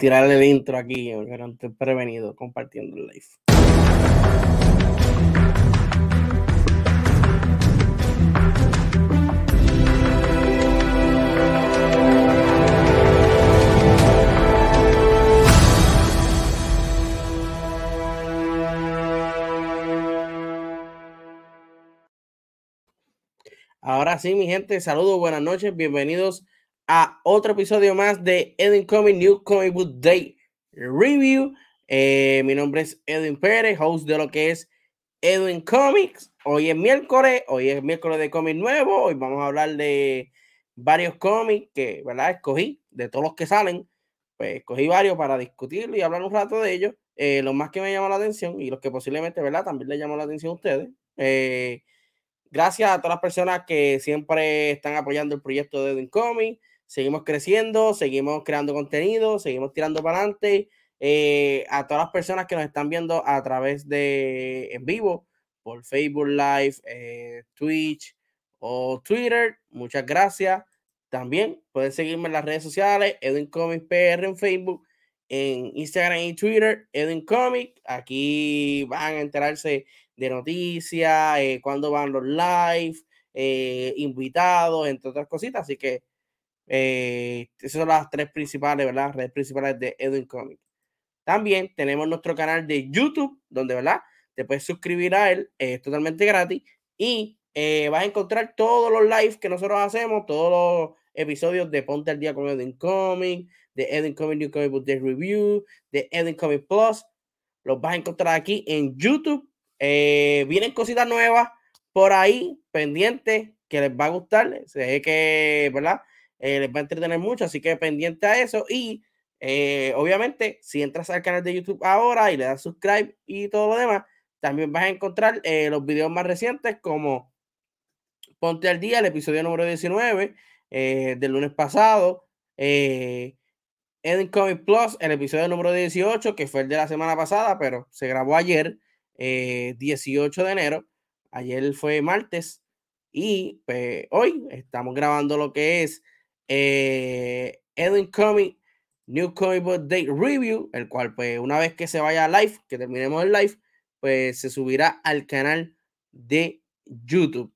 tirarle el intro aquí, porque prevenido compartiendo el live. Ahora sí, mi gente, saludos, buenas noches, bienvenidos a otro episodio más de Edwin Comic New Comic Book Day Review. Eh, mi nombre es Edwin Pérez, host de lo que es Edwin Comics. Hoy es miércoles, hoy es miércoles de cómic nuevo. Hoy vamos a hablar de varios cómics que, ¿verdad? Escogí, de todos los que salen, pues escogí varios para discutir y hablar un rato de ellos. Eh, los más que me llamó la atención y los que posiblemente, ¿verdad? También le llamó la atención a ustedes. Eh, gracias a todas las personas que siempre están apoyando el proyecto de Edwin Comics seguimos creciendo, seguimos creando contenido, seguimos tirando para adelante. Eh, a todas las personas que nos están viendo a través de en vivo, por Facebook Live, eh, Twitch o Twitter, muchas gracias. También pueden seguirme en las redes sociales, Edwin Comics PR en Facebook, en Instagram y Twitter, Edwin Comics. Aquí van a enterarse de noticias, eh, cuándo van los live, invitados, entre otras cositas. Así que eh, esas son las tres principales, ¿verdad? Las redes principales de Edwin Comics. También tenemos nuestro canal de YouTube, donde, ¿verdad? Te puedes suscribir a él, es totalmente gratis. Y eh, vas a encontrar todos los lives que nosotros hacemos, todos los episodios de Ponte al Día con Edwin Comics, de Edwin Comics New Comic Book Day Review, de Edwin Comics Plus. Los vas a encontrar aquí en YouTube. Eh, vienen cositas nuevas por ahí, pendientes, que les va a gustar. Sé que, ¿verdad? Eh, les va a entretener mucho, así que pendiente a eso. Y eh, obviamente, si entras al canal de YouTube ahora y le das subscribe y todo lo demás, también vas a encontrar eh, los videos más recientes como Ponte al Día, el episodio número 19 del lunes pasado. Eden Comic Plus, el episodio número 18, que fue el de la semana pasada, pero se grabó ayer, 18 de enero. Ayer fue martes. Y pues, hoy estamos grabando lo que es eh, Edwin Comic New Comic Book Day Review, el cual pues una vez que se vaya live, que terminemos el live, pues se subirá al canal de YouTube.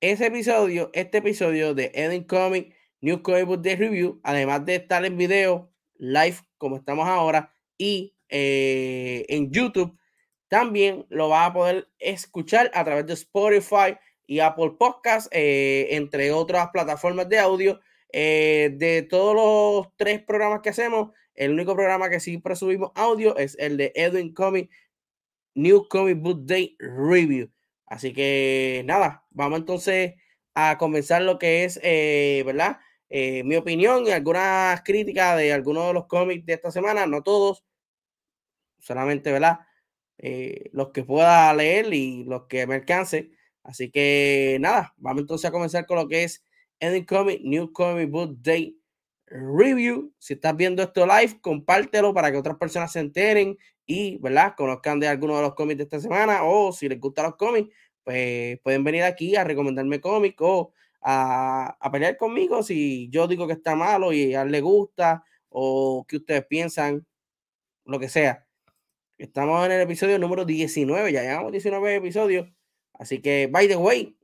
Ese episodio, este episodio de Edwin Comic New Comic Book Day Review, además de estar en video live como estamos ahora y eh, en YouTube, también lo va a poder escuchar a través de Spotify y Apple Podcasts, eh, entre otras plataformas de audio eh, de todos los tres programas que hacemos, el único programa que siempre subimos audio es el de Edwin Comic New Comic Book Day Review. Así que nada, vamos entonces a comenzar lo que es, eh, ¿verdad? Eh, mi opinión y algunas críticas de algunos de los cómics de esta semana, no todos, solamente, ¿verdad? los que pueda leer y los que me alcance. Así que nada, vamos entonces a comenzar con lo que es Edwin Comic New Comic Book Day Review. Si estás viendo esto live, compártelo para que otras personas se enteren y, ¿verdad? Conozcan de algunos de los cómics de esta semana o si les gustan los cómics, pues pueden venir aquí a recomendarme cómics o a, pelear conmigo si yo digo que está malo y a él le gusta o que ustedes piensan, lo que sea. Estamos en el episodio número 19, ya llevamos 19 episodios. Así que, by the way,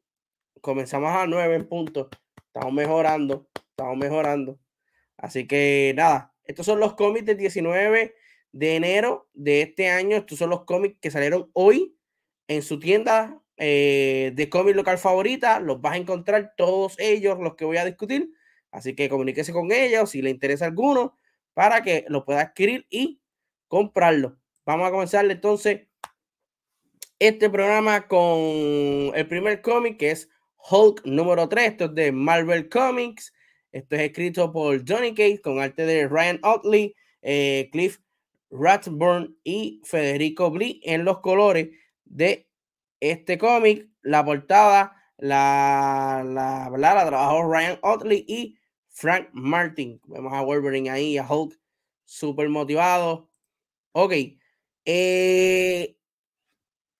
comenzamos a 9 puntos. Estamos mejorando, estamos mejorando. Así que nada, estos son los cómics del 19 de enero de este año. Estos son los cómics que salieron hoy en su tienda eh, de cómic local favorita. Los vas a encontrar todos ellos, los que voy a discutir. Así que comuníquese con ellos si le interesa alguno para que lo pueda adquirir y comprarlo. Vamos a comenzar entonces este programa con el primer cómic que es Hulk número 3, esto es de Marvel Comics. Esto es escrito por Johnny Cage con arte de Ryan Otley, eh, Cliff Rathburn y Federico Blee en los colores de este cómic, la portada, la, la, la, la trabajó Ryan Otley y Frank Martin. Vemos a Wolverine ahí, a Hulk, súper motivado. Ok. Eh,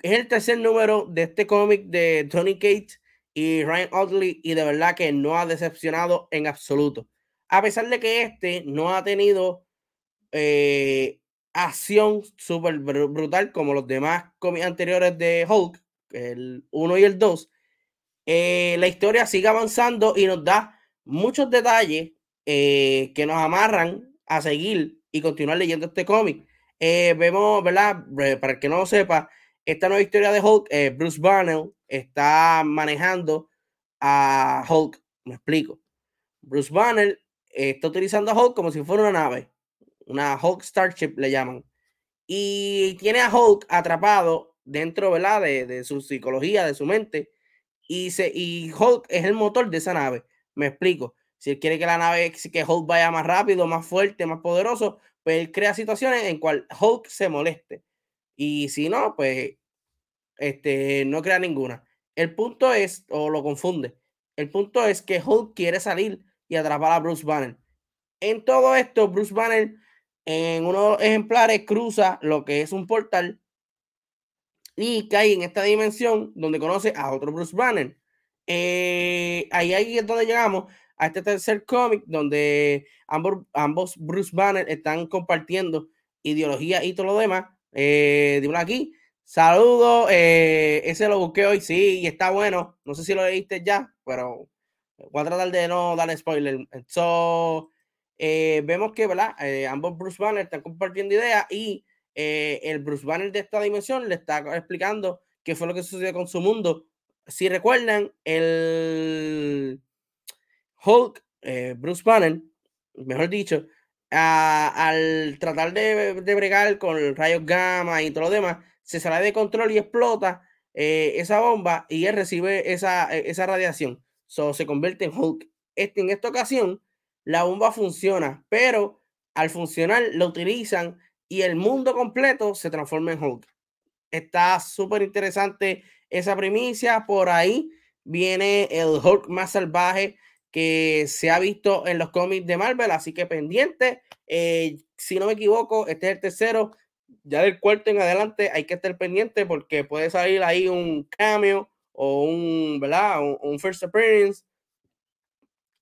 es el tercer número de este cómic de Tony Cates y Ryan Otley y de verdad que no ha decepcionado en absoluto. A pesar de que este no ha tenido eh, acción súper brutal como los demás cómics anteriores de Hulk, el 1 y el 2, eh, la historia sigue avanzando y nos da muchos detalles eh, que nos amarran a seguir y continuar leyendo este cómic. Vemos, ¿verdad? Para el que no lo sepa, esta nueva historia de Hulk, Bruce Banner está manejando a Hulk. Me explico. Bruce Banner está utilizando a Hulk como si fuera una nave, una Hulk Starship le llaman, y tiene a Hulk atrapado dentro, ¿verdad? De, de su psicología, de su mente, y, se, y Hulk es el motor de esa nave. Me explico. Si él quiere que la nave, que Hulk vaya más rápido, más fuerte, más poderoso, pues él crea situaciones en cual Hulk se moleste. Y si no, pues este, no crea ninguna. El punto es, o lo confunde, el punto es que Hulk quiere salir y atrapar a Bruce Banner. En todo esto, Bruce Banner en unos ejemplares cruza lo que es un portal y cae en esta dimensión donde conoce a otro Bruce Banner. Eh, ahí, ahí es donde llegamos a este tercer cómic donde ambos, ambos Bruce Banner están compartiendo ideología y todo lo demás. Eh, aquí. Saludos, eh, ese lo busqué hoy, sí, y está bueno. No sé si lo leíste ya, pero voy a tratar de no darle spoiler. So, eh, vemos que, ¿verdad? Eh, ambos Bruce Banner están compartiendo ideas y eh, el Bruce Banner de esta dimensión le está explicando qué fue lo que sucedió con su mundo. Si recuerdan, el Hulk, eh, Bruce Banner, mejor dicho, al tratar de, de, bregar con rayos gamma y todo lo demás, se sale de control y explota eh, esa bomba y él recibe esa, esa radiación. So, se convierte en Hulk. Este, en esta ocasión, la bomba funciona, pero al funcionar lo utilizan y el mundo completo se transforma en Hulk. Está súper interesante esa primicia. Por ahí viene el Hulk más salvaje que se ha visto en los cómics de Marvel, así que pendiente. Eh, si no me equivoco, este es el tercero. Ya del cuarto en adelante hay que estar pendiente porque puede salir ahí un cameo o un, ¿verdad? Un, first appearance.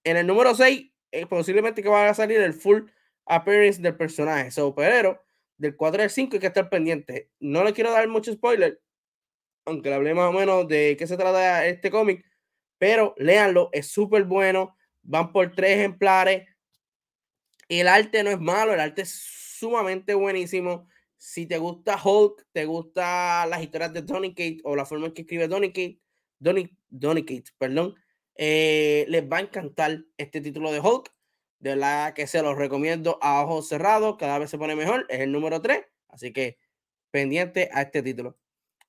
En el número 6, eh, posiblemente que vaya a salir el full appearance del personaje. So, pero del 4 al 5 hay que estar pendiente. No le quiero dar mucho spoiler, aunque le hablé más o menos de qué se trata este cómic, pero léanlo, es súper bueno. Van por tres ejemplares. El arte no es malo, el arte es sumamente buenísimo. Si te gusta Hulk, te gusta las historias de Donny Kate o la forma en que escribe Donny Kate, Donny, Donny perdón, eh, les va a encantar este título de Hulk. De verdad que se los recomiendo a ojos cerrados, cada vez se pone mejor, es el número 3, así que pendiente a este título.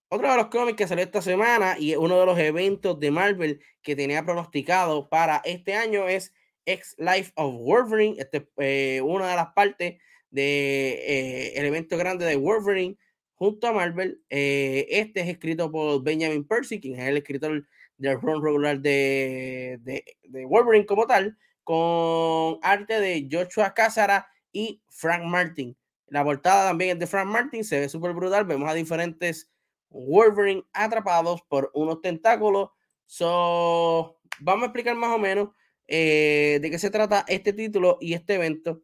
Otro de los cómics que salió esta semana y uno de los eventos de Marvel que tenía pronosticado para este año es X Life of Wolverine. Este es eh, una de las partes del de, eh, evento grande de Wolverine junto a Marvel. Eh, este es escrito por Benjamin Percy, quien es el escritor del run regular de, de, de Wolverine como tal con arte de Joshua Cázara y Frank Martin. La portada también es de Frank Martin, se ve súper brutal. Vemos a diferentes Wolverine atrapados por unos tentáculos. So, vamos a explicar más o menos eh, de qué se trata este título y este evento.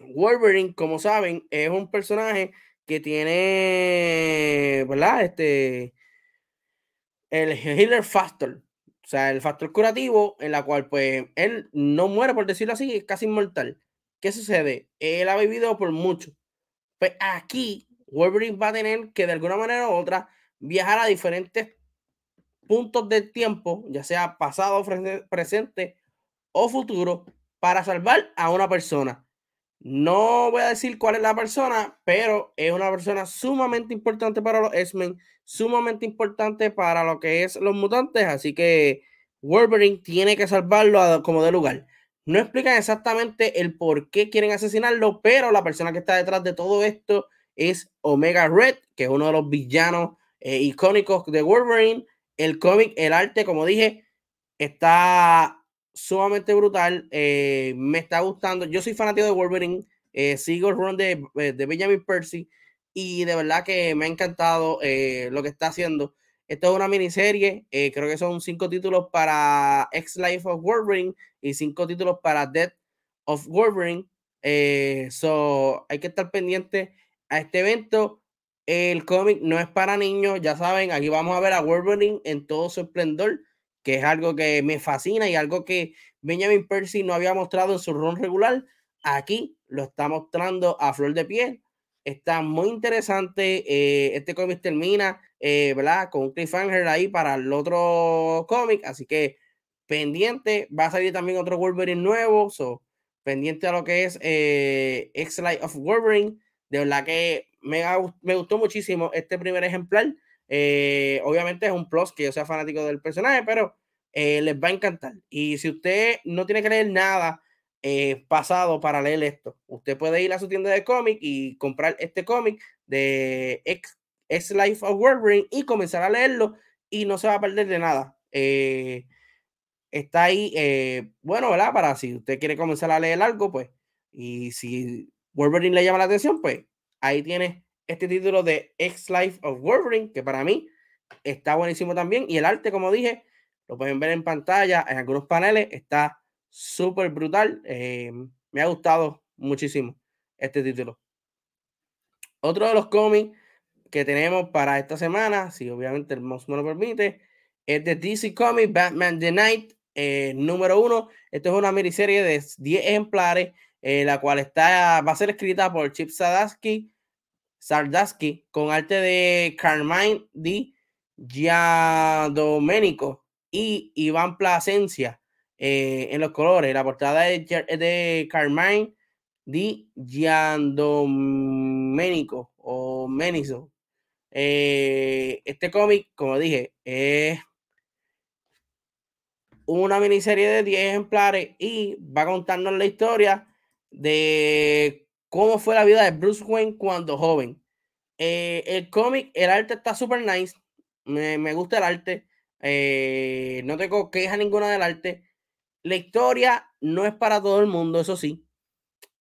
Wolverine, como saben, es un personaje que tiene, ¿verdad? Este, el Healer Factor. O sea, el factor curativo en la cual pues él no muere, por decirlo así, es casi inmortal. ¿Qué sucede? Él ha vivido por mucho. Pues aquí Wolverine va a tener que de alguna manera u otra viajar a diferentes puntos del tiempo, ya sea pasado, presente o futuro, para salvar a una persona. No voy a decir cuál es la persona, pero es una persona sumamente importante para los X-Men, sumamente importante para lo que es los mutantes, así que Wolverine tiene que salvarlo como de lugar. No explican exactamente el por qué quieren asesinarlo, pero la persona que está detrás de todo esto es Omega Red, que es uno de los villanos icónicos de Wolverine. El cómic, el arte, como dije, está sumamente brutal. me está gustando. Yo soy fanático de Wolverine. sigo el run de, de Benjamin Percy y de verdad que me ha encantado lo que está haciendo. Esto es una miniserie, eh, creo que son cinco títulos para X Life of Wolverine y cinco títulos para Death of Wolverine. Eh, so, hay que estar pendiente a este evento. El cómic no es para niños, ya saben, aquí vamos a ver a Wolverine en todo su esplendor, que es algo que me fascina y algo que Benjamin Percy no había mostrado en su run regular. Aquí lo está mostrando a flor de piel. Está muy interesante. Eh, este cómic termina eh, ¿verdad? Con un cliffhanger ahí para el otro cómic, así que pendiente, va a salir también otro Wolverine nuevo, so, pendiente a lo que es eh, X-Light of Wolverine, de verdad que me, me gustó muchísimo este primer ejemplar, eh, obviamente es un plus que yo sea fanático del personaje, pero les va a encantar, y si usted no tiene que leer nada, pasado para leer esto. Usted puede ir a su tienda de cómic y comprar este cómic de X es Life of Wolverine y comenzar a leerlo y no se va a perder de nada. Eh, está ahí, eh, bueno, ¿verdad? Para si usted quiere comenzar a leer algo, pues, y si Wolverine le llama la atención, pues ahí tiene este título de X Life of Wolverine, que para mí está buenísimo también. Y el arte, como dije, lo pueden ver en pantalla, en algunos paneles, está súper brutal. Eh, me ha gustado muchísimo este título. Otro de los cómics que tenemos para esta semana, si obviamente el mouse me lo permite, es de DC Comics Batman The Night eh, número uno. Esto es una miniserie de 10 ejemplares, eh, la cual está, va a ser escrita por Chip Sadarsky, Sardaski con arte de Carmine Di Giandomenico y Iván Plasencia eh, en los colores. La portada es de Carmine Di Giandomenico o Menizo. Eh, este cómic, como dije, es una miniserie de 10 ejemplares y va a contarnos la historia de cómo fue la vida de Bruce Wayne cuando joven. Eh, el cómic, el arte está súper nice. Me, gusta el arte. Eh, no tengo queja ninguna del arte. La historia no es para todo el mundo, eso sí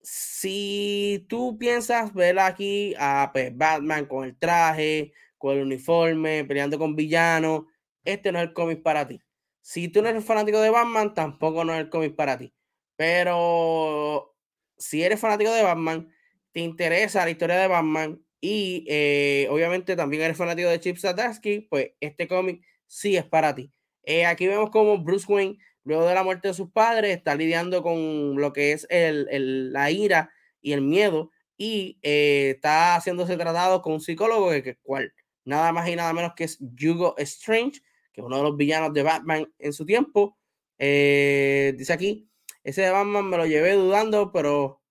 si tú piensas ver aquí a pues, Batman con el traje, con el uniforme, peleando con villanos, este no es el cómic para ti. Si tú no eres fanático de Batman, tampoco no es el cómic para ti. Pero si eres fanático de Batman, te interesa la historia de Batman y eh, obviamente también eres fanático de Chip Zdarsky, pues este cómic sí es para ti. Eh, aquí vemos como Bruce Wayne luego de la muerte de sus padres, está lidiando con lo que es el, la ira y el miedo y eh, está haciéndose tratado con un psicólogo que, cual nada más y nada menos que es Hugo Strange, que es uno de los villanos de Batman en su tiempo. Eh, dice aquí, ese de Batman me lo llevé dudando, pero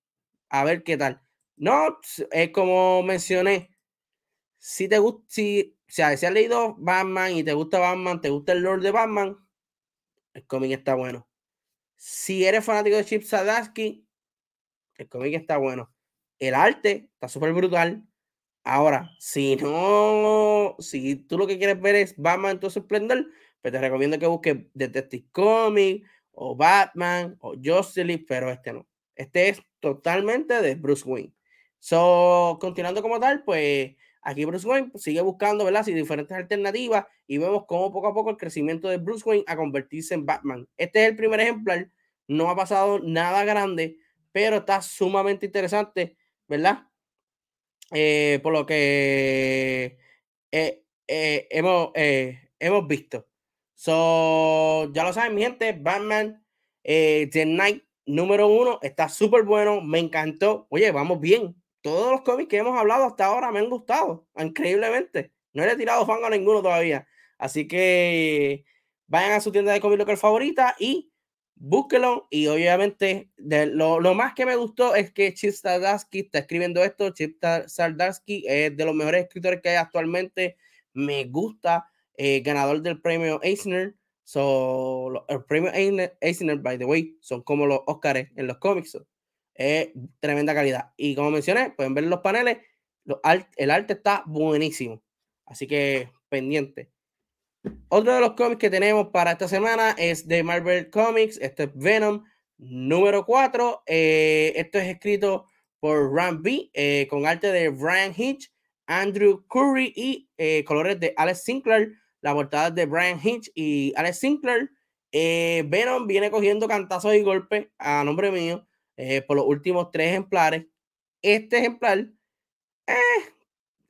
a ver qué tal. No, es como mencioné, si te gusta, si, si has leído Batman y te gusta Batman, te gusta el Lord de Batman, el cómic está bueno. Si eres fanático de Chip Zdarsky, el cómic está bueno. El arte está súper brutal. Ahora, si no, si tú lo que quieres ver es Batman en su esplendor, pues te recomiendo que busques Detective Comics o Batman o Justice pero este no. Este es totalmente de Bruce Wayne. So, continuando como tal, pues Aquí Bruce Wayne sigue buscando, ¿verdad? diferentes alternativas y vemos cómo poco a poco el crecimiento de Bruce Wayne a convertirse en Batman. Este es el primer ejemplar, no ha pasado nada grande, pero está sumamente interesante, ¿verdad? Eh, por lo que eh, eh, hemos, hemos visto. So, ya lo saben, mi gente, Batman The Night número uno está súper bueno, me encantó. Oye, vamos bien, todos los cómics que hemos hablado hasta ahora me han gustado, increíblemente. No he tirado fan a ninguno todavía. Así que vayan a su tienda de cómics local favorita y búsquelo. Y obviamente, lo, más que me gustó es que Chip Sardarsky está escribiendo esto. Chip Sardarsky es de los mejores escritores que hay actualmente. Me gusta. Eh, ganador del premio Eisner. So, el premio Eisner, by the way, son como los Oscars en los cómics es tremenda calidad. Y como mencioné, pueden ver los paneles, el arte está buenísimo. Así que pendiente. Otro de los cómics que tenemos para esta semana es de Marvel Comics. Este es Venom número 4. Eh, esto es escrito por Ram B eh, con arte de Brian Hitch, Andrew Curry y colores de Alex Sinclair. La portada de Brian Hitch y Alex Sinclair. Venom viene cogiendo cantazos y golpes a nombre mío por los últimos tres ejemplares. Este ejemplar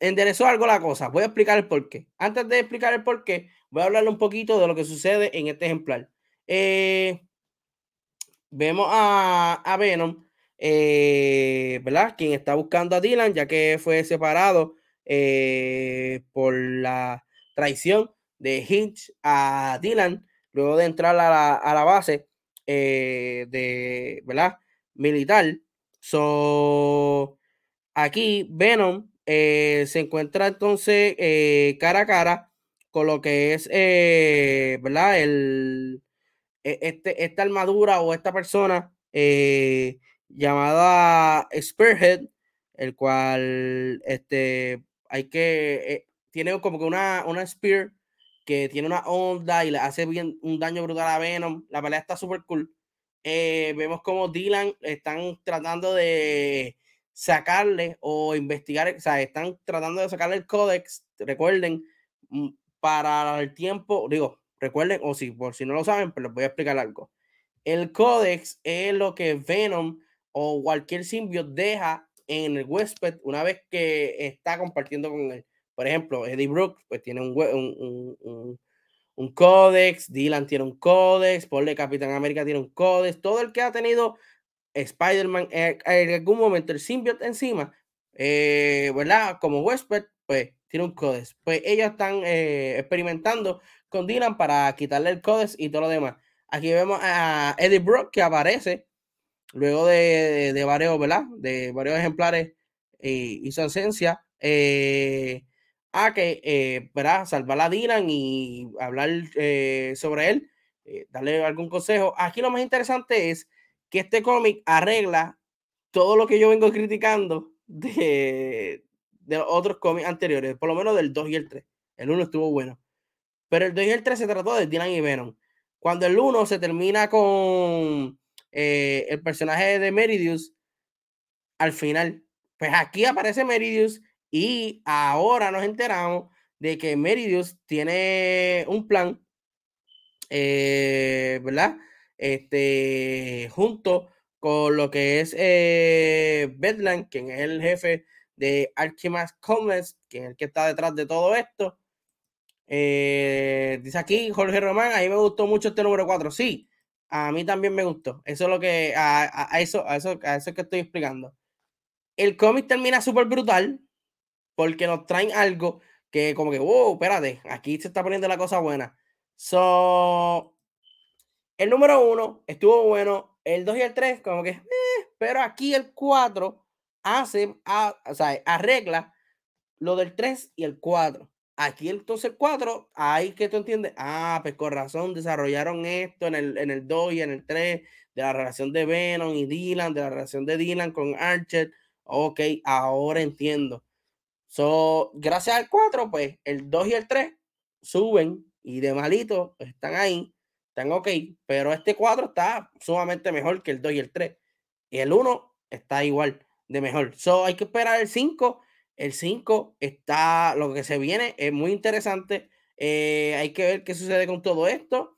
enderezó algo la cosa. Voy a explicar el por qué. Antes de explicar el por qué, voy a hablarle un poquito de lo que sucede en este ejemplar. Eh, vemos a, Venom, eh, ¿verdad? Quien está buscando a Dylan, ya que fue separado eh, por la traición de Hitch a Dylan, luego de entrar a la, base de, ¿verdad? Militar. So, aquí Venom se encuentra entonces cara a cara con lo que es, eh, ¿verdad? El, e, este, esta armadura o esta persona eh, llamada Spearhead, el cual este, hay que, eh, tiene como que una, una Spear que tiene una onda y le hace bien un daño brutal a Venom. La pelea está súper cool. vemos como Dylan están tratando de sacarle o investigar, o sea, están tratando de sacarle el códex. Recuerden, mm, para el tiempo, digo, recuerden, o si por si no lo saben, pero pues les voy a explicar algo. El códex es lo que Venom o cualquier simbio deja en el huésped una vez que está compartiendo con él. Por ejemplo, Eddie Brooks pues tiene un, un, un, un códex, Dylan tiene un códex, Paul de Capitán América tiene un códex, todo el que ha tenido Spider-Man eh, en algún momento el simbionte encima, eh, ¿verdad? Como huésped, pues tiene un codes. Pues ellos están eh, experimentando con Dylan para quitarle el codes y todo lo demás. Aquí vemos a Eddie Brock que aparece luego de, de varios, ¿verdad? De varios ejemplares y, su ausencia. Eh, a que, eh. Salvar a Dylan y hablar sobre él, darle algún consejo. Aquí lo más interesante es que este cómic arregla todo lo que yo vengo criticando de, de los otros cómics anteriores, por lo menos del 2 y el 3. El 1 estuvo bueno. Pero el 2 y el 3 se trató de Dylan y Venom. Cuando el 1 se termina con eh, el personaje de Meridius, al final, pues aquí aparece Meridius y ahora nos enteramos de que Meridius tiene un plan, eh, ¿verdad? Este, junto con lo que es eh, quien es el jefe de Archimas Comics, que es el que está detrás de todo esto. Eh, dice aquí Jorge Román, a mí me gustó mucho este número 4. Sí, a mí también me gustó. Eso es lo que, a, eso, a eso, a eso que estoy explicando. El cómic termina súper brutal porque nos traen algo que como que, wow, espérate, aquí se está poniendo la cosa buena. So, el número 1 estuvo bueno, el 2 y el 3 como que, eh, pero aquí el 4 hace, a, o sea, arregla lo del 3 y el 4. Aquí entonces el 4, ahí que tú entiendes, ah, pues con razón desarrollaron esto en el, en el 2 y en el 3, de la relación de Venom y Dylan, de la relación de Dylan con Archer. Ok, ahora entiendo. So, gracias al 4, pues el 2 y el 3 suben y de malito están ahí, están ok, pero este 4 está sumamente mejor que el 2 y el 3. Y el 1 está igual de mejor. So, hay que esperar el 5. El 5 está, lo que se viene es muy interesante. Eh, hay que ver qué sucede con todo esto.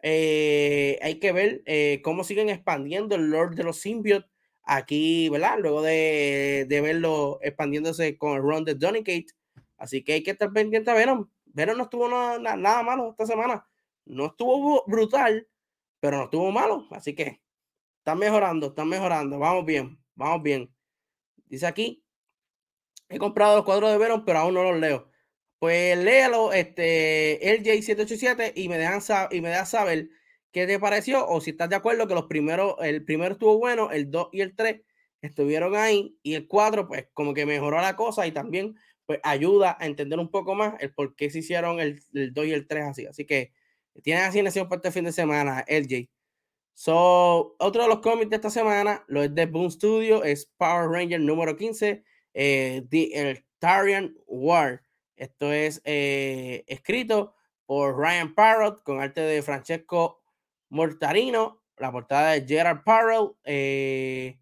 Eh, hay que ver eh, cómo siguen expandiendo el Lord de los Symbiotes aquí, ¿verdad? Luego de, de verlo expandiéndose con el run de Donny Así que hay que estar pendiente a Venom. Venom no estuvo nada, malo esta semana. No estuvo brutal, pero no estuvo malo. Así que están mejorando, están mejorando. Vamos bien, vamos bien. Dice aquí, he comprado los cuadros de Venom, pero aún no los leo. Pues léalo, este, LJ787 y me dejan y me dejas saber qué te pareció o si estás de acuerdo que los primeros, el primero estuvo bueno, el 2 y el 3 estuvieron ahí y el 4 pues como que mejoró la cosa y también pues ayuda a entender un poco más el por qué se hicieron el, el 2 y el 3 así. Así que tienen asignación para este fin de semana, LJ. So, otro de los cómics de esta semana, lo es de Boom Studio, es Power Ranger número 15, eh, The Eltarian War. Esto es eh, escrito por Ryan Parrott con arte de Francesco Mortarino. La portada de Gerard Parrott. Eh,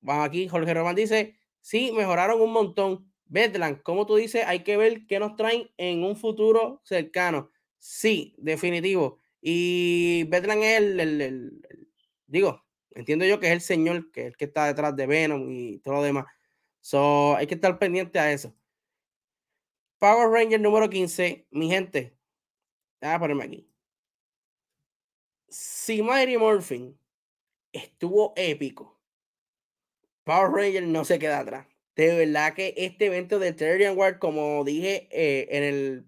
vamos aquí, Jorge Román dice, sí, mejoraron un montón. Bedland, como tú dices, hay que ver qué nos traen en un futuro cercano. Sí, definitivo. Y Bedland es el, digo, entiendo yo que es el señor que, el que está detrás de Venom y todo lo demás. So, hay que estar pendiente a eso. Power Ranger número 15, mi gente. Voy a ponerme aquí. Si Mighty Morphin estuvo épico, Power Ranger no se queda atrás. De verdad que este evento de Terrian War, como dije eh, en el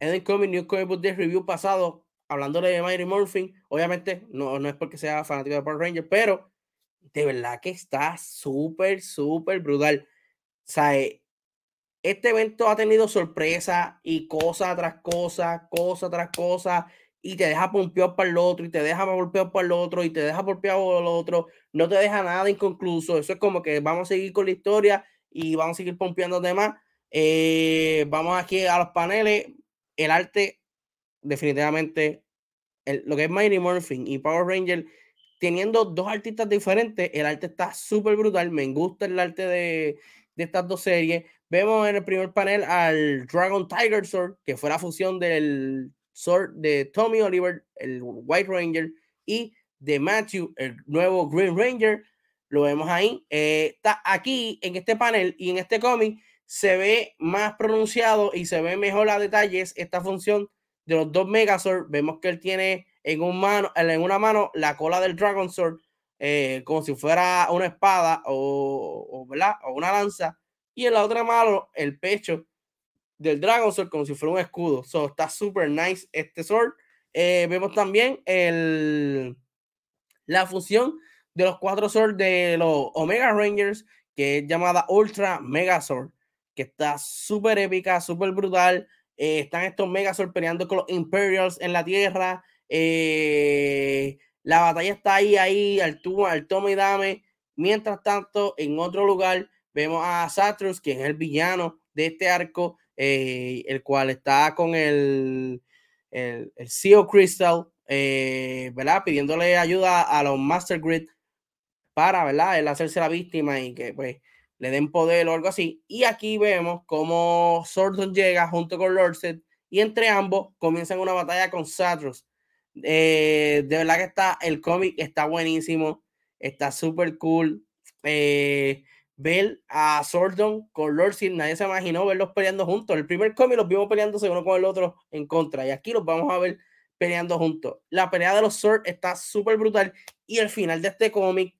en el Comic New Comic Book Day Review pasado, hablando de Mighty Morphin, obviamente no, no es porque sea fanático de Power Ranger, pero de verdad que está súper, súper brutal. O eh, este evento ha tenido sorpresa y cosa tras cosa, cosa tras cosa, y te deja pompeado para el otro, y te deja golpeado para el otro, y te deja golpeado para el otro, no te deja nada inconcluso. Eso es como que vamos a seguir con la historia y vamos a seguir pompeando demás. Eh, vamos aquí a los paneles. El arte, definitivamente, lo que es Mighty Morphin y Power Ranger, teniendo dos artistas diferentes, el arte está súper brutal. Me gusta el arte de, de estas dos series. Vemos en el primer panel al Dragon Tiger Sword, que fue la fusión del Sword de Tommy Oliver, el White Ranger, y de Matthew, el nuevo Green Ranger. Lo vemos ahí. Eh, está aquí en este panel y en este cómic se ve más pronunciado y se ve mejor a detalles esta función de los dos Megazord. Vemos que él tiene en, un mano, en una mano la cola del Dragon Sword, eh, como si fuera una espada o, o, o una lanza y en la otra mano el pecho del Dragon Sword como si fuera un escudo. So, está super nice este sword. Eh, vemos también la fusión de los cuatro swords de los Omega Rangers, que es llamada Ultra Mega Sword, que está súper épica, súper brutal. Eh, están estos Mega Sword peleando con los Imperials en la Tierra. Eh, la batalla está ahí, ahí, al, al toma y dame. Mientras tanto, en otro lugar, Vemos a Satrus, quien es el villano de este arco, eh, el cual está con el, el, Seal Crystal, eh, ¿verdad? Pidiéndole ayuda a los Master Grid para, ¿verdad? El hacerse la víctima y que pues le den poder o algo así. Y aquí vemos cómo Sordon llega junto con Lordset y entre ambos comienzan una batalla con Satrus. Eh, de verdad que está, el cómic está buenísimo, está súper cool. Ver a Sordon con Lord nadie se imaginó verlos peleando juntos. El primer cómic los vimos peleándose uno con el otro en contra y aquí los vamos a ver peleando juntos. La pelea de los Sword está súper brutal y el final de este cómic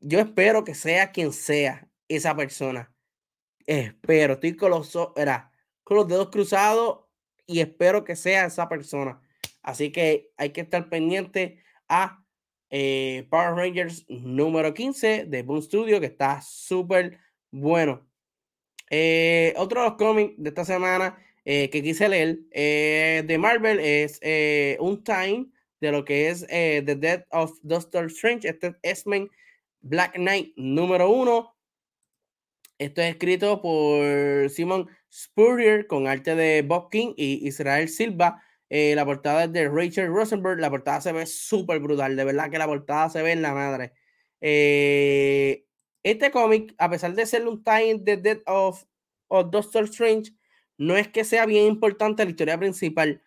yo espero que sea quien sea esa persona. Espero, estoy con los, con los dedos cruzados y espero que sea esa persona. Así que hay que estar pendiente a eh, Power Rangers número 15 de Boom Studio, que está súper bueno. Eh, otro de los de esta semana eh, que quise leer de Marvel es un time de lo que es The Death of Doctor Strange. Este es x Black Knight número 1. Esto es escrito por Simon Spurrier con arte de Bob King y Israel Silva. Eh, la portada es de Rachel Rosenberg. La portada se ve súper brutal. De verdad que la portada se ve en la madre. Eh, este cómic, a pesar de ser un time de Death of, of Doctor Strange, no es que sea bien importante la historia principal,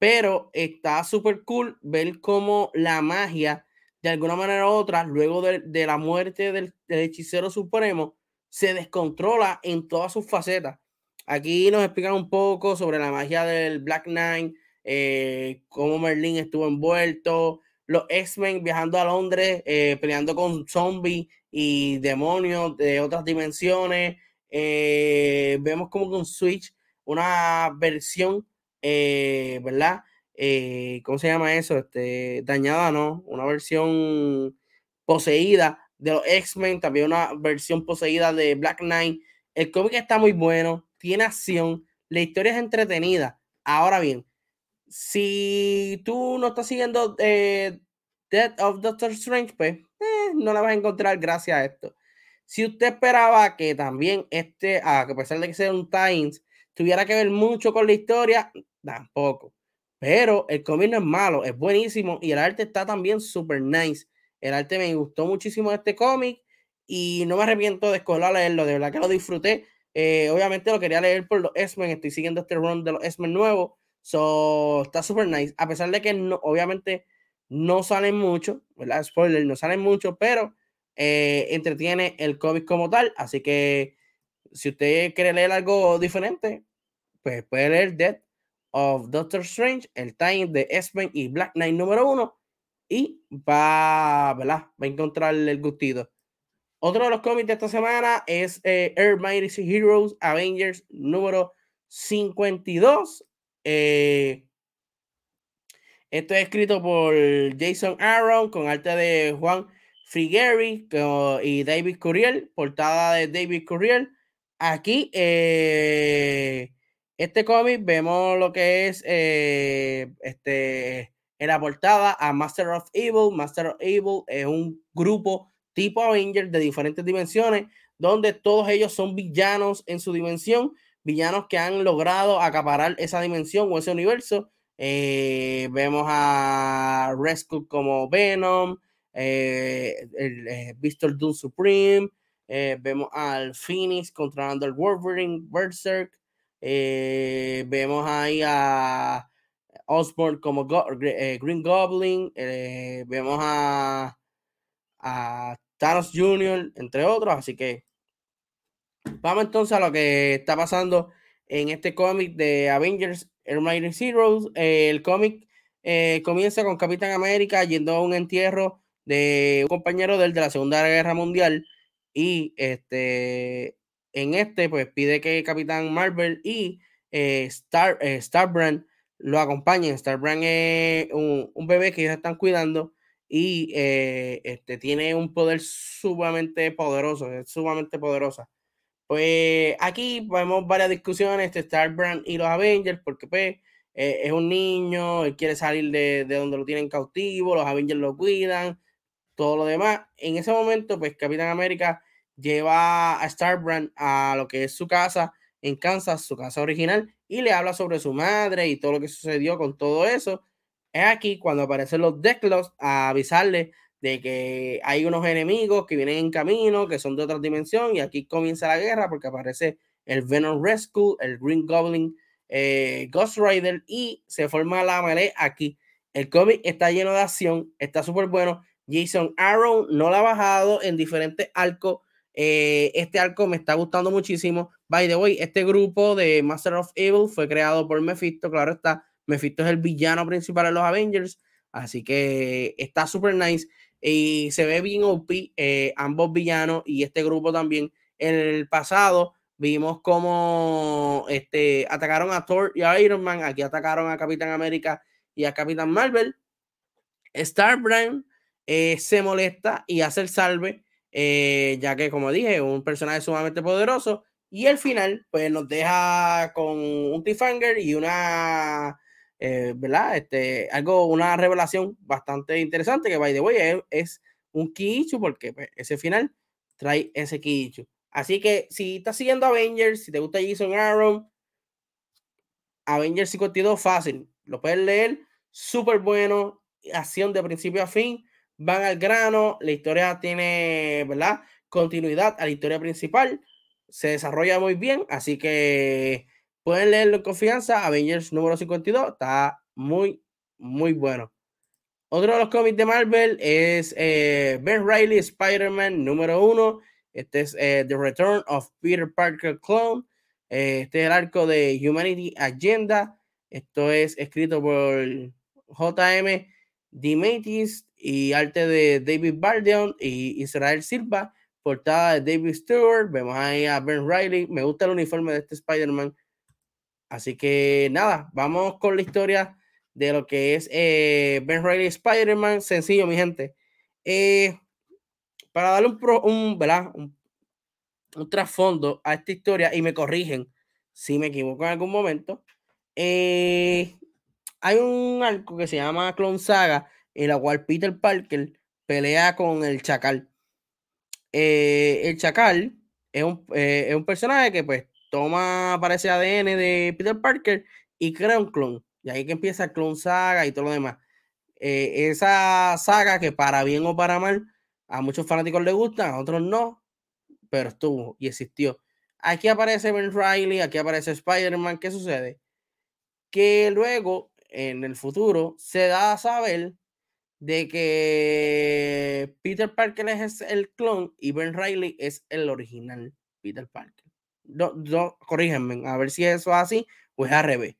pero está súper cool ver cómo la magia, de alguna manera u otra, luego de, de la muerte del, del, hechicero supremo, se descontrola en todas sus facetas. Aquí nos explican un poco sobre la magia del Black Knight, eh, cómo Merlin estuvo envuelto, los X-Men viajando a Londres, eh, peleando con zombies y demonios de otras dimensiones. Eh, vemos como con Switch una versión, ¿verdad? ¿Cómo se llama eso? Este, dañada, ¿no? Una versión poseída de los X-Men, también una versión poseída de Black Knight. El cómic está muy bueno, tiene acción, la historia es entretenida. Ahora bien, si tú no estás siguiendo eh, Death of Doctor Strange, pues eh, no la vas a encontrar gracias a esto. Si usted esperaba que también este, a pesar de que sea un Times, tuviera que ver mucho con la historia, tampoco. Pero el cómic no es malo, es buenísimo y el arte está también súper nice. El arte me gustó muchísimo este cómic y no me arrepiento de escoger a leerlo, de verdad que lo disfruté. Eh, obviamente lo quería leer por los X-Men, estoy siguiendo este run de los X-Men nuevos, so está súper nice, a pesar de que no, obviamente no salen mucho, ¿verdad? Spoiler, no salen mucho, pero eh, entretiene el cómic como tal, así que si usted quiere leer algo diferente, pues puede leer Death of Doctor Strange, el Time de X-Men y Black Knight número uno, y va. Va a encontrar el gustito. Otro de los cómics de esta semana es eh, Air Mighty Heroes Avengers número 52. Eh, esto es escrito por Jason Aaron con arte de Juan Frigeri y David Curiel, portada de David Curiel. Aquí, eh, este cómic, vemos lo que es este, en la portada a Master of Evil. Master of Evil es un grupo tipo Avengers de diferentes dimensiones, donde todos ellos son villanos en su dimensión, villanos que han logrado acaparar esa dimensión o ese universo. Eh, vemos a Rescue como Venom, eh, el, eh, Doom Supreme, eh, vemos al Phoenix controlando el Wolverine, Berserk, vemos ahí a Osborn como Green Goblin, vemos a Thanos Jr., entre otros. Así que vamos entonces a lo que está pasando en este cómic de Avengers Hermione Heroes. el cómic eh, comienza con Capitán América yendo a un entierro de un compañero del de la Segunda Guerra Mundial. Y este en este, pues pide que Capitán Marvel y eh, Star, eh, Starbrand lo acompañen. Starbrand es un, un, bebé que ellos están cuidando y eh, este, tiene un poder sumamente poderoso, es sumamente poderosa. Pues aquí vemos varias discusiones de Starbrand y los Avengers, porque pues eh, es un niño, él quiere salir de, de, donde lo tienen cautivo, los Avengers lo cuidan, todo lo demás. En ese momento, pues Capitán América lleva a Starbrand a lo que es su casa en Kansas, su casa original, y le habla sobre su madre y todo lo que sucedió con todo eso. Es aquí cuando aparecen los Declos a avisarle de que hay unos enemigos que vienen en camino, que son de otra dimensión, y aquí comienza la guerra porque aparece el Venom Rescue, el Green Goblin, eh, Ghost Rider, y se forma la melee aquí. El cómic está lleno de acción, está súper bueno. Jason Aaron no la ha bajado en diferentes arcos. Eh, este arco me está gustando muchísimo. By the way, este grupo de Master of Evil fue creado por Mephisto, claro está. Mephisto es el villano principal de los Avengers, así que está súper nice y se ve bien OP eh, ambos villanos y este grupo también. En el pasado vimos cómo este, atacaron a Thor y a Iron Man, aquí atacaron a Capitán América y a Capitán Marvel. Starbrand eh, se molesta y hace el salve, eh, ya que como dije, un personaje sumamente poderoso. Y el final, pues nos deja con un cliffhanger y una eh, ¿verdad? Este, algo, una revelación bastante interesante que, by the way, es, es un quicho porque pues, ese final trae ese quicho. Así que si estás siguiendo Avengers, si te gusta Jason Aaron, Avengers 52 fácil, lo puedes leer, súper bueno, acción de principio a fin, van al grano, la historia tiene, ¿verdad? Continuidad a la historia principal, se desarrolla muy bien, así que Pueden leerlo en confianza. Avengers número 52 está muy, muy bueno. Otro de los cómics de Marvel es eh, Ben Riley Spider-Man número 1. Este es eh, The Return of Peter Parker Clone. Eh, este es el arco de Humanity Agenda. Esto es escrito por J.M. DeMatteis y arte de David Bardion y Israel Silva. Portada de David Stewart. Vemos ahí a Ben Riley. Me gusta el uniforme de este Spider-Man. Así que nada, vamos con la historia de lo que es eh, Ben Reilly Spider-Man. Sencillo, mi gente. Eh, para darle un, un, ¿verdad? un, trasfondo a esta historia y me corrigen si me equivoco en algún momento. Eh, hay un arco que se llama Clone Saga, en la cual Peter Parker pelea con el Chacal. el Chacal es un, es un, personaje que pues toma, parece ADN de Peter Parker y crea un clon. Y ahí que empieza el clon saga y todo lo demás. Eh, esa saga que para bien o para mal, a muchos fanáticos les gusta, a otros no, pero estuvo y existió. Aquí aparece Ben Riley, aquí aparece Spider-Man. ¿Qué sucede? Que luego, en el futuro, se da a saber de que Peter Parker es el clon y Ben Riley es el original Peter Parker. No, a ver si eso es así o es al revés.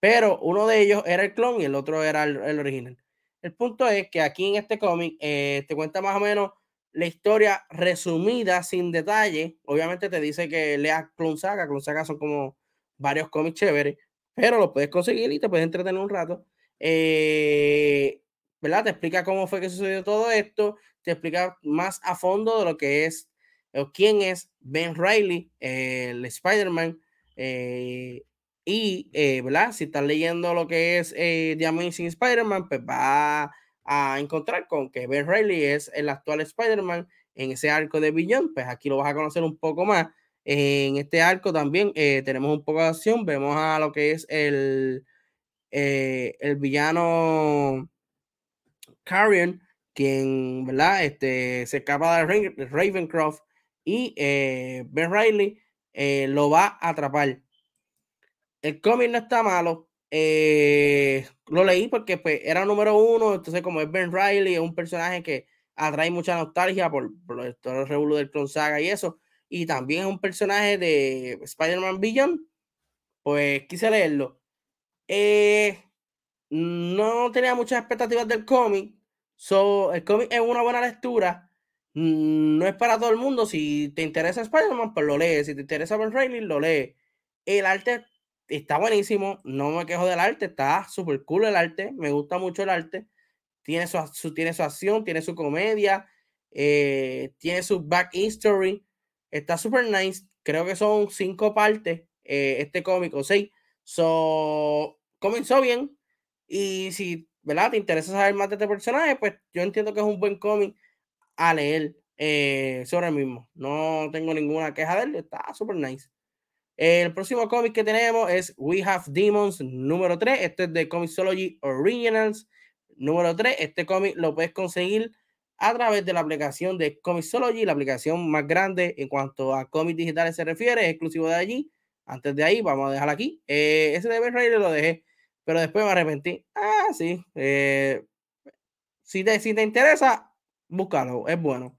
Pero uno de ellos era el clon y el otro era el, original. El punto es que aquí en este cómic eh, te cuenta más o menos la historia resumida, sin detalle. Obviamente te dice que leas Clone Saga. Clone Saga son como varios cómics chéveres, pero los puedes conseguir y te puedes entretener un rato. Eh, ¿verdad? Te explica cómo fue que sucedió todo esto, te explica más a fondo de lo que es, o quién es Ben Riley, el Spider-Man, eh, y, eh, ¿verdad? Si estás leyendo lo que es eh, The Amazing Spider-Man, pues va a encontrar con que Ben Riley es el actual Spider-Man en ese arco de Billón, pues aquí lo vas a conocer un poco más. En este arco también tenemos un poco de acción, vemos a lo que es el, el villano Carrion, quien, ¿verdad? Este, se escapa de Ravencroft y eh, Ben Riley eh, lo va a atrapar. El cómic no está malo. Eh, lo leí porque pues, era número uno. Entonces, como es Ben Riley, es un personaje que atrae mucha nostalgia por, todo el revuelo del Clone Saga y eso. Y también es un personaje de Spider-Man Beyond. Pues quise leerlo. no tenía muchas expectativas del cómic. So, el cómic es una buena lectura. Mm, no es para todo el mundo. Si te interesa Spider-Man, pues lo lees. Si te interesa Ben Reilly, lo lees. El arte está buenísimo. No me quejo del arte. Está súper cool el arte. Me gusta mucho el arte. Tiene su, tiene su acción, tiene su comedia, eh, tiene su back history. Está súper nice. Creo que son cinco partes eh, este cómic o seis. So, comenzó bien. Y si ¿verdad? Te interesa saber más de este personaje, pues yo entiendo que es un buen cómic a leer eh, sobre el mismo. No tengo ninguna queja de él, está súper nice. El próximo cómic que tenemos es We Have Demons número 3. Este es de Comixology Originals número 3. Este cómic lo puedes conseguir a través de la aplicación de Comixology, la aplicación más grande en cuanto a cómics digitales se refiere, es exclusivo de allí. Antes de ahí, vamos a dejar aquí. Eh, ese de Ben lo dejé pero después me arrepentí. Ah, sí. Eh, si, te, si te interesa, búscalo, es bueno.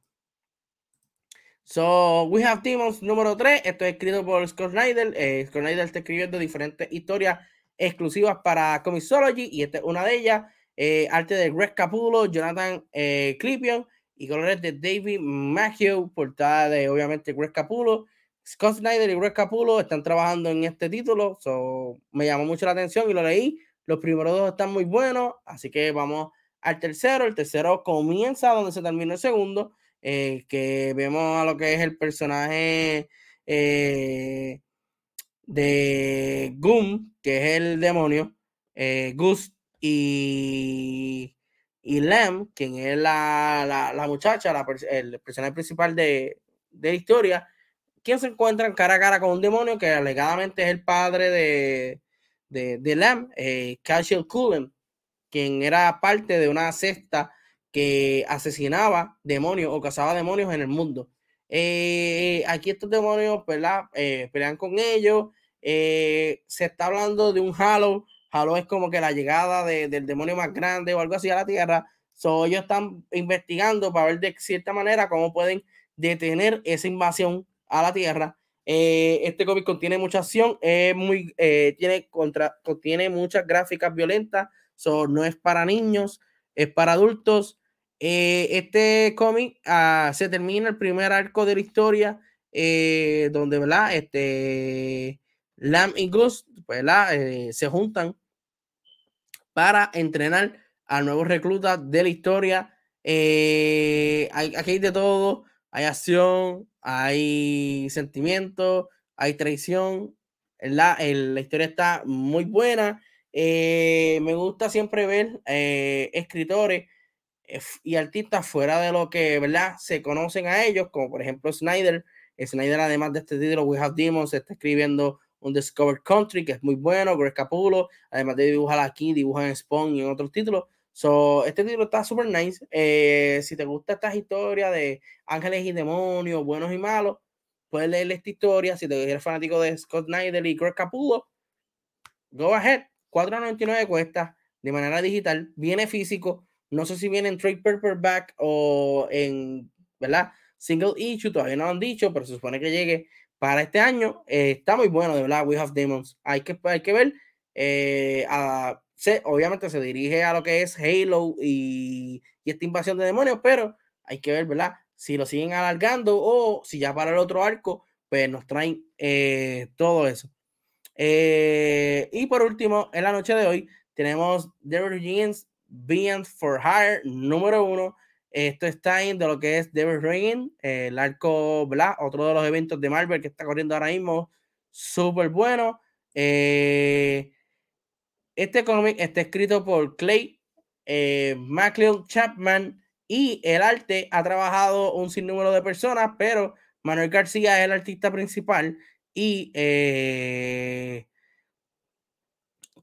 So, We Have Demons número 3. Esto es escrito por Scott Snyder. Eh, Scott Snyder está escribiendo diferentes historias exclusivas para Comixology y esta es una de ellas. Eh, arte de Greg Capullo, Jonathan eh, Clipion y colores de David Maggio, portada de obviamente Greg Capullo. Scott Snyder y Greg Capullo están trabajando en este título, so, me llamó mucho la atención y lo leí. Los primeros dos están muy buenos, así que vamos al tercero. El tercero comienza donde se termina el segundo, eh, que vemos a lo que es el personaje eh, de Goom, que es el demonio, eh, Gus y, y Lem, quien es la, la, muchacha, la, el personaje principal de, de la historia quien se encuentran cara a cara con un demonio que alegadamente es el padre de, de, de Lam, Cassiel Cullen, quien era parte de una cesta que asesinaba demonios o cazaba demonios en el mundo. Eh, aquí estos demonios eh, pelean con ellos. Eh, se está hablando de un Halo. Halo es como que la llegada del demonio más grande o algo así a la Tierra. So, ellos están investigando para ver de cierta manera cómo pueden detener esa invasión a la Tierra. Este cómic contiene mucha acción, es muy, tiene contra, contiene muchas gráficas violentas, so, no es para niños, es para adultos. Eh, este cómic ah, se termina el primer arco de la historia, donde ¿verdad? Este, Lam y Gus se juntan para entrenar a nuevos reclutas de la historia. hay, aquí hay de todo, hay acción, hay sentimiento, hay traición. La, la historia está muy buena. Eh, me gusta siempre ver eh, escritores y artistas fuera de lo que, ¿verdad? Se conocen a ellos, como por ejemplo Snyder. Snyder, además de este título, We Have Demons, está escribiendo un Discovered Country, que es muy bueno, Greg Capullo, además de dibujar aquí, dibujan en Spawn y en otros títulos. So, este título está super nice. Eh, si te gusta estas historias de ángeles y demonios, buenos y malos, puedes leer esta historia. Si te eres fanático de Scott Snyder y Greg Capullo, go ahead. 4.99 cuesta de manera digital. Viene físico. No sé si viene en trade paperback o en, ¿verdad? Single issue. Todavía no lo han dicho, pero se supone que llegue para este año. Eh, está muy bueno, de verdad. We have demons. Hay que, hay que ver. Eh, a, obviamente se dirige a lo que es Halo y, esta invasión de demonios, pero hay que ver, ¿verdad? Si lo siguen alargando o si ya para el otro arco, pues nos traen eh, todo eso. Eh, y por último, en la noche de hoy tenemos Devil Jeans Beyond for Hire número uno. Esto está en de lo que es Devil Ring, el arco, ¿verdad? Otro de los eventos de Marvel que está corriendo ahora mismo, súper bueno. Eh, este cómic está escrito por Clay eh, Chapman y el arte ha trabajado un sinnúmero de personas, pero Manuel García es el artista principal y eh,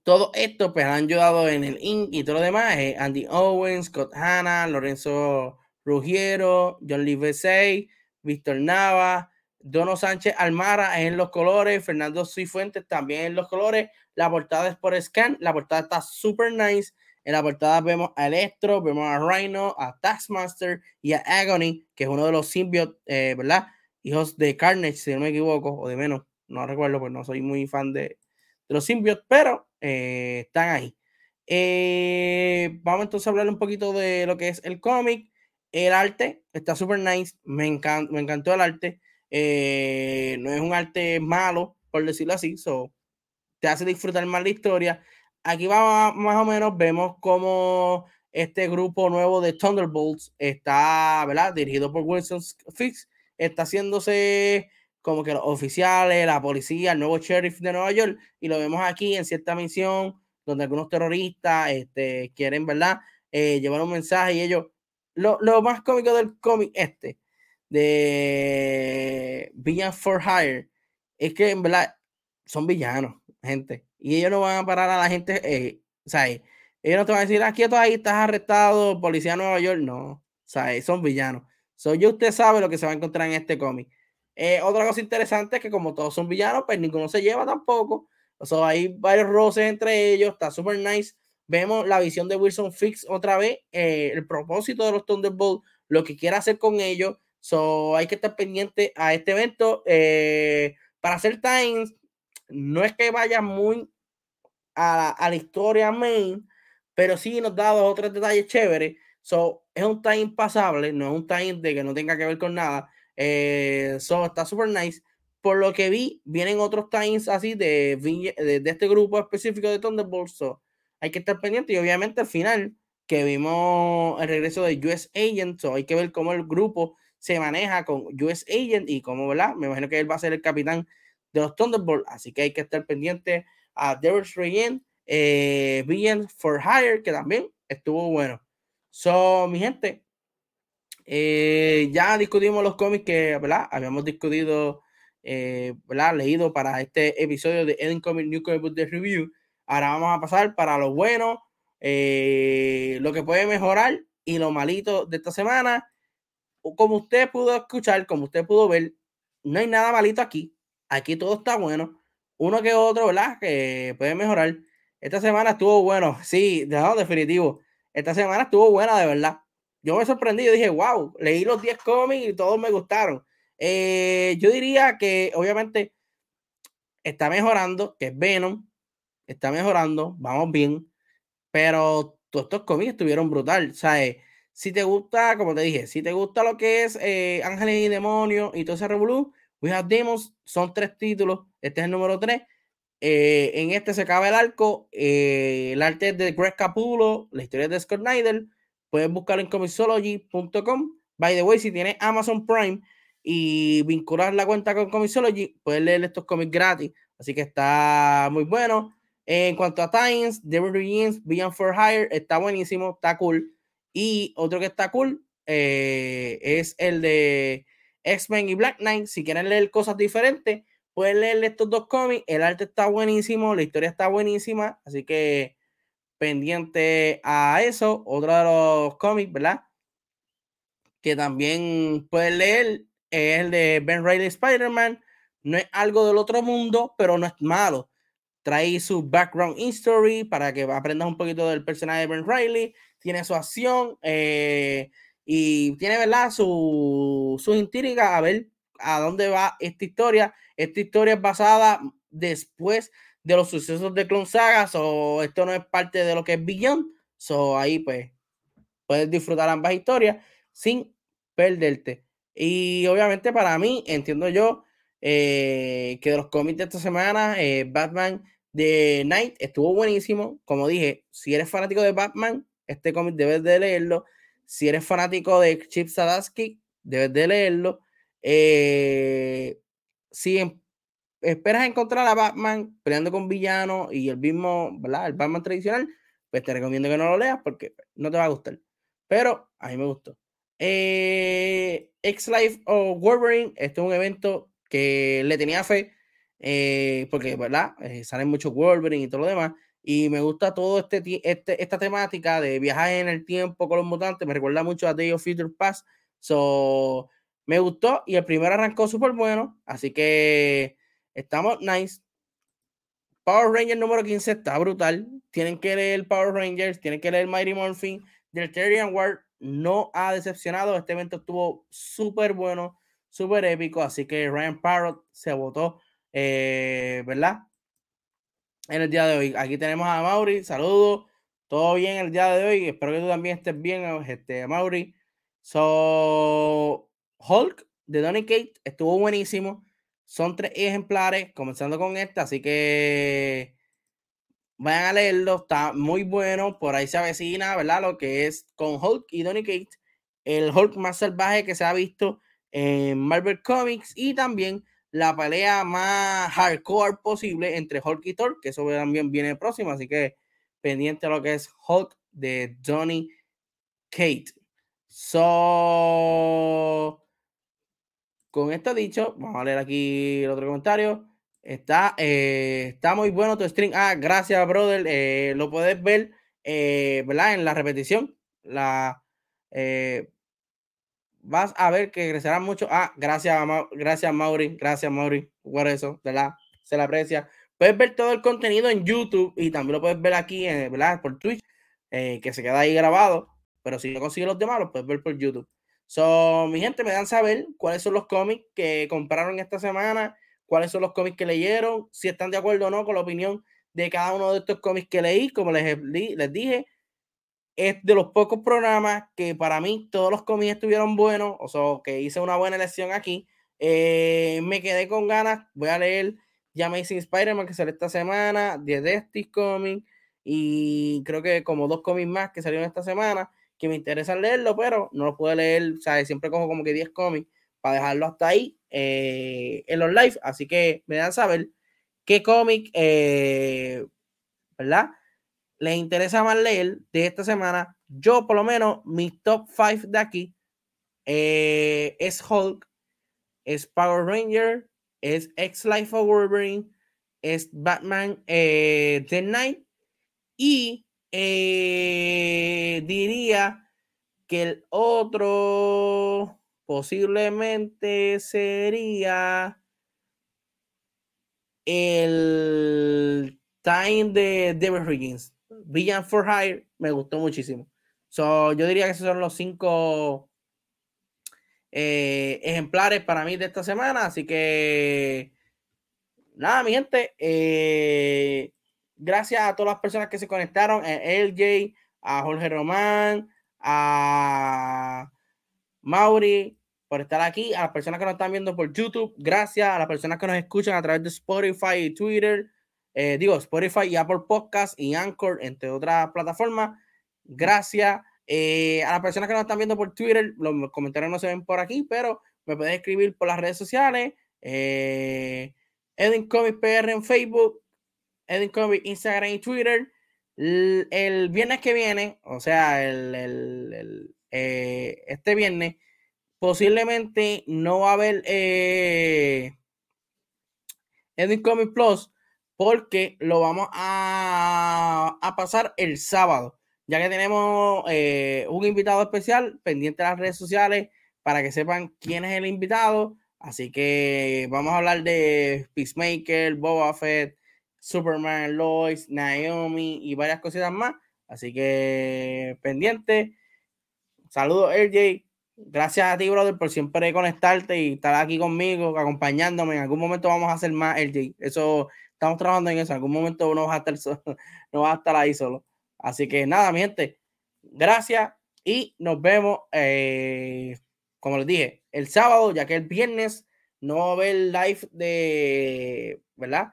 todo esto pues han ayudado en el ink y todo lo demás. Eh, Andy Owens, Scott Hanna, Lorenzo Ruggiero, John Livesey, Víctor Nava, Dono Sánchez Almara en los colores, Fernando Cifuentes también en los colores. La portada es por scan, la portada está super nice. En la portada vemos a Electro, vemos a Rhino, a Taskmaster y a Agony, que es uno de los symbiotes, eh, ¿verdad? Hijos de Carnage, si no me equivoco, o de menos, no recuerdo, pues no soy muy fan de, los symbiotes, pero eh, están ahí. Eh, vamos entonces a hablar un poquito de lo que es el cómic. El arte está super nice, me, me encantó el arte. Eh, no es un arte malo, por decirlo así, so, te hace disfrutar más la historia. Aquí va más o menos, vemos cómo este grupo nuevo de Thunderbolts está, ¿verdad? Dirigido por Wilson Fix, está haciéndose como que los oficiales, la policía, el nuevo sheriff de Nueva York, y lo vemos aquí en cierta misión donde algunos terroristas este, quieren, ¿verdad? Eh, llevar un mensaje y ellos, lo, lo más cómico del cómic este, de Villain for Hire es que en verdad son villanos, gente. Y ellos no van a parar a la gente, eh, o sea, ellos no te van a decir, aquí ah, ahí estás arrestado, policía de Nueva York. No, o sea, son villanos. So, yo usted sabe lo que se va a encontrar en este cómic. Eh, otra cosa interesante es que como todos son villanos, pues ninguno se lleva tampoco. O sea, hay varios roces entre ellos, está súper nice. Vemos la visión de Wilson Fix otra vez, eh, el propósito de los Thunderbolts, lo que quiere hacer con ellos. So, hay que estar pendiente a este evento. Eh, para hacer times, no es que vaya muy a la, historia main, pero sí nos da dos o tres detalles chéveres. So, es un time pasable, no es un time de que no tenga que ver con nada. Eh, so, está super nice. Por lo que vi, vienen otros times así de, de, este grupo específico de Thunderbolts. So, hay que estar pendiente y obviamente al final que vimos el regreso de US Agent, so hay que ver cómo el grupo se maneja con US Agent y como, ¿verdad? Me imagino que él va a ser el capitán de los Thunderbolts, así que hay que estar pendiente a Darius Ryan, eh, for Hire, que también estuvo bueno. So, mi gente, eh, ya discutimos los cómics que, ¿verdad? Habíamos discutido, eh. Leído para este episodio de Eden Comic New Comic Book Review. Ahora vamos a pasar para lo bueno, eh, lo que puede mejorar y lo malito de esta semana como usted pudo escuchar, como usted pudo ver, no hay nada malito aquí. Aquí todo está bueno. Uno que otro, ¿verdad? Que puede mejorar. Esta semana estuvo bueno. Sí, no, definitivo. Esta semana estuvo buena, de verdad. Yo me sorprendí. Yo dije, wow, leí los 10 cómics y todos me gustaron. Eh, yo diría que, obviamente, está mejorando, que es Venom. Está mejorando, vamos bien. Pero todos estos cómics estuvieron brutal. ¿Sabes? Si te gusta, como te dije, si te gusta lo que es eh, Ángeles y Demonios y todo ese revolú, We Have Demons son tres títulos. Este es el número tres. Eh, en este se acaba el arco. Eh, el arte es de Greg Capullo, la historia de Scott Snyder. Puedes buscarlo en comicsology.com. By the way, si tienes Amazon Prime y vincular la cuenta con Comicsology, puedes leer estos cómics gratis. Así que está muy bueno. En cuanto a Times, Devil Begins, Beyond for Hire, está buenísimo, está cool. Y otro que está cool eh, es el de X-Men y Black Knight. Si quieren leer cosas diferentes, pueden leer estos dos cómics. El arte está buenísimo, la historia está buenísima. Así que pendiente a eso. Otro de los cómics, ¿verdad? Que también pueden leer es el de Ben Riley Spider-Man. No es algo del otro mundo, pero no es malo. Trae su background history para que aprendas un poquito del personaje de Ben Riley. Tiene su acción eh, y tiene, ¿verdad? Su, su intriga a ver a dónde va esta historia. Esta historia es basada después de los sucesos de Clone Saga, o esto no es parte de lo que es Beyond. So ahí pues puedes disfrutar ambas historias sin perderte. Y obviamente para mí, entiendo yo, eh, que de los cómics de esta semana, eh, Batman de Night estuvo buenísimo. Como dije, si eres fanático de Batman, este cómic debes de leerlo. Si eres fanático de Chip Zdarsky, debes de leerlo. Eh, si em, esperas encontrar a Batman peleando con villanos y el mismo, ¿verdad? El Batman tradicional, pues te recomiendo que no lo leas porque no te va a gustar. Pero a mí me gustó. Eh, X-Life o Wolverine, este es un evento que le tenía fe, eh, porque, ¿verdad? Eh, salen muchos Wolverine y todo lo demás. Y me gusta todo este, este, esta temática de viajar en el tiempo con los mutantes. Me recuerda mucho a Day of Future Past. So, me gustó y el primero arrancó súper bueno. Así que estamos nice. Power Rangers número 15 está brutal. Tienen que leer Power Rangers, tienen que leer Mighty Morphin, del Terrian War no ha decepcionado. Este evento estuvo súper bueno, súper épico. Así que Ryan Parrott se votó, eh, ¿verdad? En el día de hoy. Aquí tenemos a Mauri. Saludos. Todo bien el día de hoy. Espero que tú también estés bien, este, Mauri. So, Hulk de Donny Kate estuvo buenísimo. Son tres ejemplares, comenzando con este. Así que Vayan a leerlo, está muy bueno. Por ahí se avecina, ¿verdad? Lo que es con Hulk y Donny Kate, el Hulk más salvaje que se ha visto en Marvel Comics y también la pelea más hardcore posible entre Hulk y Thor, que eso también viene próximo, así que pendiente a lo que es Hulk de Donny Kate. So, con esto dicho, vamos a leer aquí el otro comentario. Está, eh, está muy bueno tu stream. Ah, gracias, brother. Eh, lo puedes ver, eh, ¿verdad? En la repetición. La, vas a ver que crecerá mucho. Ah, gracias, gracias, Mauri. Gracias, Mauri, por eso, ¿verdad? Se le aprecia. Puedes ver todo el contenido en YouTube y también lo puedes ver aquí, ¿verdad? Por Twitch, que se queda ahí grabado. Pero si no consigues los demás, lo puedes ver por YouTube. So, mi gente, me dan saber cuáles son los cómics que compraron esta semana cuáles son los cómics que leyeron, si están de acuerdo o no con la opinión de cada uno de estos cómics que leí. Como les, les dije, es de los pocos programas que para mí todos los cómics estuvieron buenos, o sea, que hice una buena elección aquí. Eh, me quedé con ganas, voy a leer ya Amazing Spider-Man que sale esta semana, The Destis Comics y creo que como dos cómics más que salieron esta semana que me interesan leerlo, pero no los puedo leer, sea, siempre cojo como que 10 cómics para dejarlo hasta ahí eh, en los live. Así que me dan saber qué cómic, eh, ¿verdad? Les interesa más leer de esta semana. Yo, por lo menos, mi top 5 de aquí eh, es Hulk, es Power Ranger, es X-Life of Wolverine, es Batman The Night y diría que el otro posiblemente sería el Time de David Higgins. Villan for Hire me gustó muchísimo. Yo diría que esos son los cinco eh, ejemplares para mí de esta semana. Así que nada, mi gente. Eh, gracias a todas las personas que se conectaron. A LJ, a Jorge Román, a Mauri, por estar aquí, a las personas que nos están viendo por YouTube, gracias, a las personas que nos escuchan a través de Spotify y Twitter, eh, digo, Spotify y Apple Podcast y Anchor, entre otras plataformas, gracias. Eh, a las personas que nos están viendo por Twitter, los comentarios no se ven por aquí, pero me pueden escribir por las redes sociales. Eh, Comics PR en Facebook, Edin Comics Instagram y Twitter. El, viernes que viene, o sea, el, eh, este viernes, posiblemente no va a haber eh, Edwin Comic Plus porque lo vamos a, a, pasar el sábado, ya que tenemos eh, un invitado especial pendiente de las redes sociales para que sepan quién es el invitado. Así que vamos a hablar de Peacemaker, Boba Fett, Superman, Lois, Naomi y varias cositas más. Así que pendiente. Saludos, LJ. Gracias a ti, brother, por siempre conectarte y estar aquí conmigo, acompañándome. En algún momento vamos a hacer más, LJ. Eso, estamos trabajando en eso. En algún momento no vas a estar, solo, no vas a estar ahí solo. Así que nada, mi gente. Gracias y nos vemos. Eh, como les dije, el sábado, ya que el viernes no va a haber live de, ¿verdad?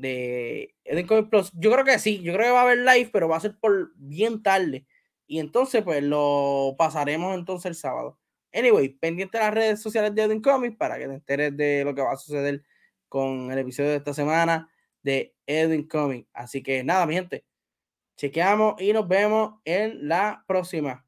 De Eden Comic Plus. Yo creo que sí, yo creo que va a haber live, pero va a ser por bien tarde. Y entonces, pues lo pasaremos entonces el sábado. Anyway, pendiente de las redes sociales de Eden Comics para que te enteres de lo que va a suceder con el episodio de esta semana de Edwin Comics. Así que nada, mi gente, chequeamos y nos vemos en la próxima.